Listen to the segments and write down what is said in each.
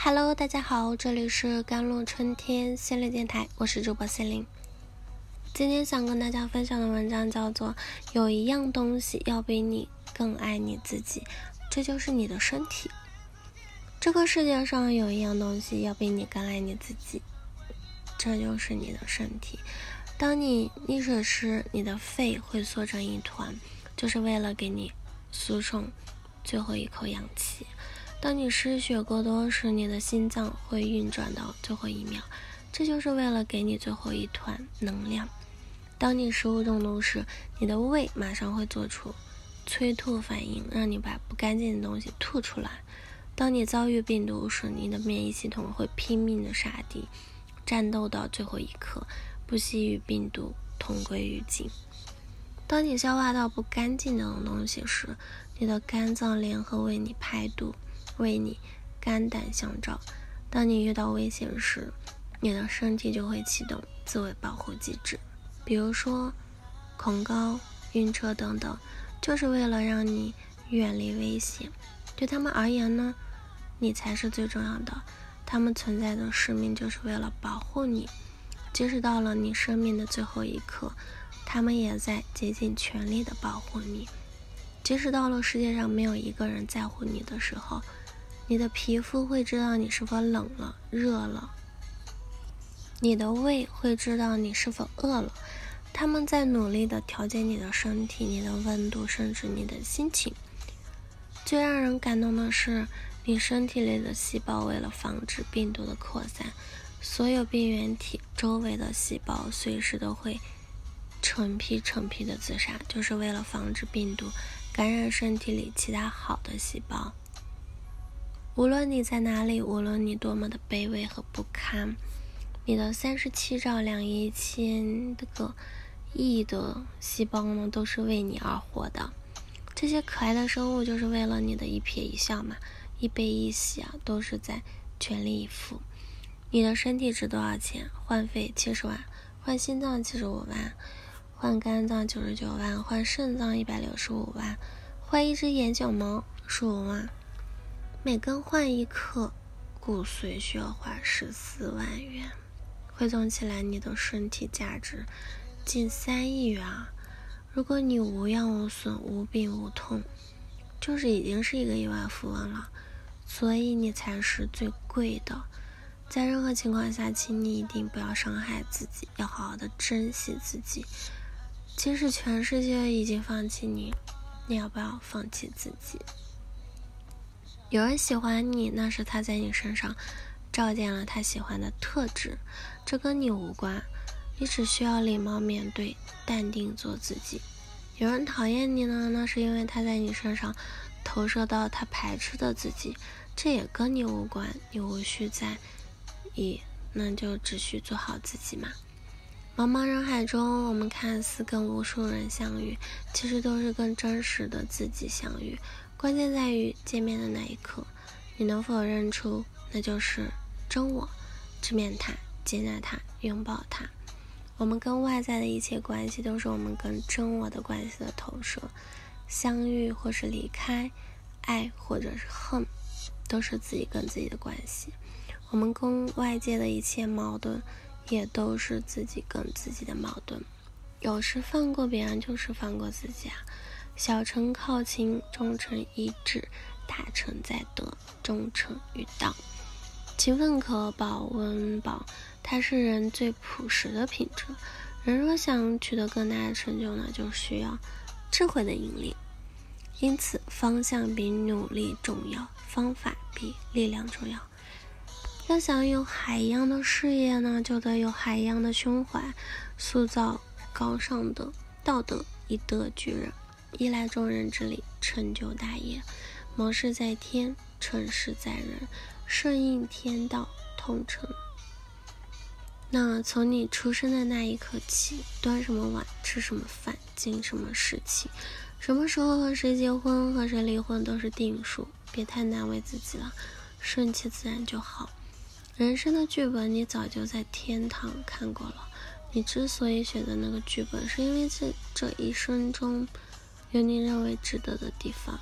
Hello，大家好，这里是甘露春天心灵电台，我是主播心灵。今天想跟大家分享的文章叫做《有一样东西要比你更爱你自己》，这就是你的身体。这个世界上有一样东西要比你更爱你自己，这就是你的身体。当你溺水时，你的肺会缩成一团，就是为了给你输送最后一口氧气。当你失血过多时，你的心脏会运转到最后一秒，这就是为了给你最后一团能量。当你食物中毒时，你的胃马上会做出催吐反应，让你把不干净的东西吐出来。当你遭遇病毒时，你的免疫系统会拼命的杀敌，战斗到最后一刻，不惜与病毒同归于尽。当你消化到不干净的东西时，你的肝脏联合为你排毒。为你肝胆相照。当你遇到危险时，你的身体就会启动自我保护机制，比如说恐高、晕车等等，就是为了让你远离危险。对他们而言呢，你才是最重要的。他们存在的使命就是为了保护你，即使到了你生命的最后一刻，他们也在竭尽全力的保护你。即使到了世界上没有一个人在乎你的时候。你的皮肤会知道你是否冷了、热了，你的胃会知道你是否饿了。他们在努力的调节你的身体、你的温度，甚至你的心情。最让人感动的是，你身体里的细胞为了防止病毒的扩散，所有病原体周围的细胞随时都会成批成批的自杀，就是为了防止病毒感染身体里其他好的细胞。无论你在哪里，无论你多么的卑微和不堪，你的三十七兆两亿千个亿的细胞呢，都是为你而活的。这些可爱的生物就是为了你的一颦一笑嘛，一悲一喜啊，都是在全力以赴。你的身体值多少钱？换肺七十万，换心脏七十五万，换肝脏九十九万，换肾脏一百六十五万，换一只眼角毛十五万。每更换一克骨髓需要花十四万元，汇总起来，你的身体价值近三亿元啊！如果你无恙无损、无病无痛，就是已经是一个亿万富翁了。所以你才是最贵的。在任何情况下，请你一定不要伤害自己，要好好的珍惜自己。即使全世界已经放弃你，你要不要放弃自己？有人喜欢你，那是他在你身上照见了他喜欢的特质，这跟你无关。你只需要礼貌面对，淡定做自己。有人讨厌你呢，那是因为他在你身上投射到他排斥的自己，这也跟你无关。你无需在意，那就只需做好自己嘛。茫茫人海中，我们看似跟无数人相遇，其实都是跟真实的自己相遇。关键在于见面的那一刻，你能否认出那就是真我，直面它，接纳它，拥抱它。我们跟外在的一切关系，都是我们跟真我的关系的投射。相遇或是离开，爱或者是恨，都是自己跟自己的关系。我们跟外界的一切矛盾，也都是自己跟自己的矛盾。有时放过别人，就是放过自己啊。小诚靠亲，忠诚一致；大诚在德，忠诚于道。勤奋可保温饱，它是人最朴实的品质。人若想取得更大的成就呢，就需要智慧的引领。因此，方向比努力重要，方法比力量重要。要想有海一样的事业呢，就得有海一样的胸怀，塑造高尚的道德，以德聚人。依赖众人之力，成就大业；谋事在天，成事在人，顺应天道，通成。那从你出生的那一刻起，端什么碗，吃什么饭，经什么事情，什么时候和谁结婚，和谁离婚，都是定数。别太难为自己了，顺其自然就好。人生的剧本，你早就在天堂看过了。你之所以选择那个剧本，是因为这这一生中。有你认为值得的地方，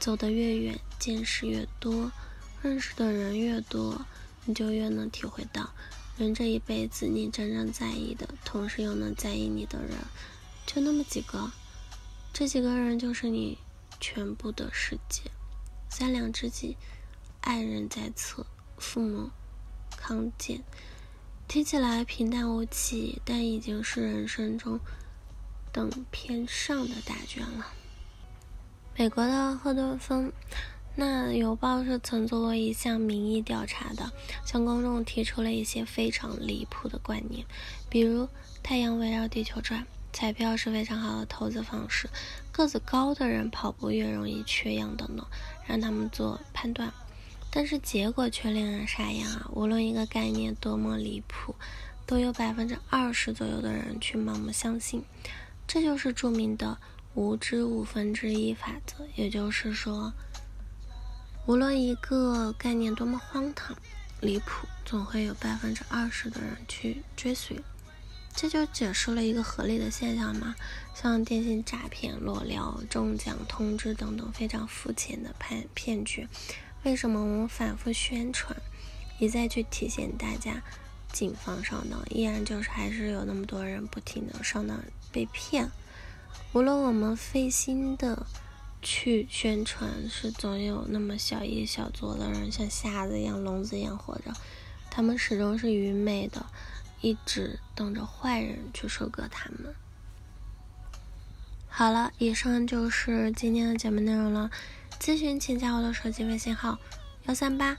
走得越远，见识越多，认识的人越多，你就越能体会到，人这一辈子你真正在意的，同时又能在意你的人，就那么几个。这几个人就是你全部的世界。三两知己，爱人在侧，父母康健。听起来平淡无奇，但已经是人生中等偏上的答卷了。美国的赫顿风。那邮报是曾做过一项民意调查的，向公众提出了一些非常离谱的观念，比如太阳围绕地球转，彩票是非常好的投资方式，个子高的人跑步越容易缺氧等等，让他们做判断。但是结果却令人傻眼啊！无论一个概念多么离谱，都有百分之二十左右的人去盲目相信，这就是著名的无知五分之一法则，也就是说。无论一个概念多么荒唐、离谱，总会有百分之二十的人去追随。这就解释了一个合理的现象嘛，像电信诈骗、裸聊、中奖通知等等非常肤浅的骗骗局，为什么我们反复宣传，一再去提醒大家谨防上当，依然就是还是有那么多人不停的上当被骗？无论我们费心的。去宣传是总有那么小一小撮的人像瞎子一样、聋子一样活着，他们始终是愚昧的，一直等着坏人去收割他们。好了，以上就是今天的节目内容了。咨询请加我的手机微信号：幺三八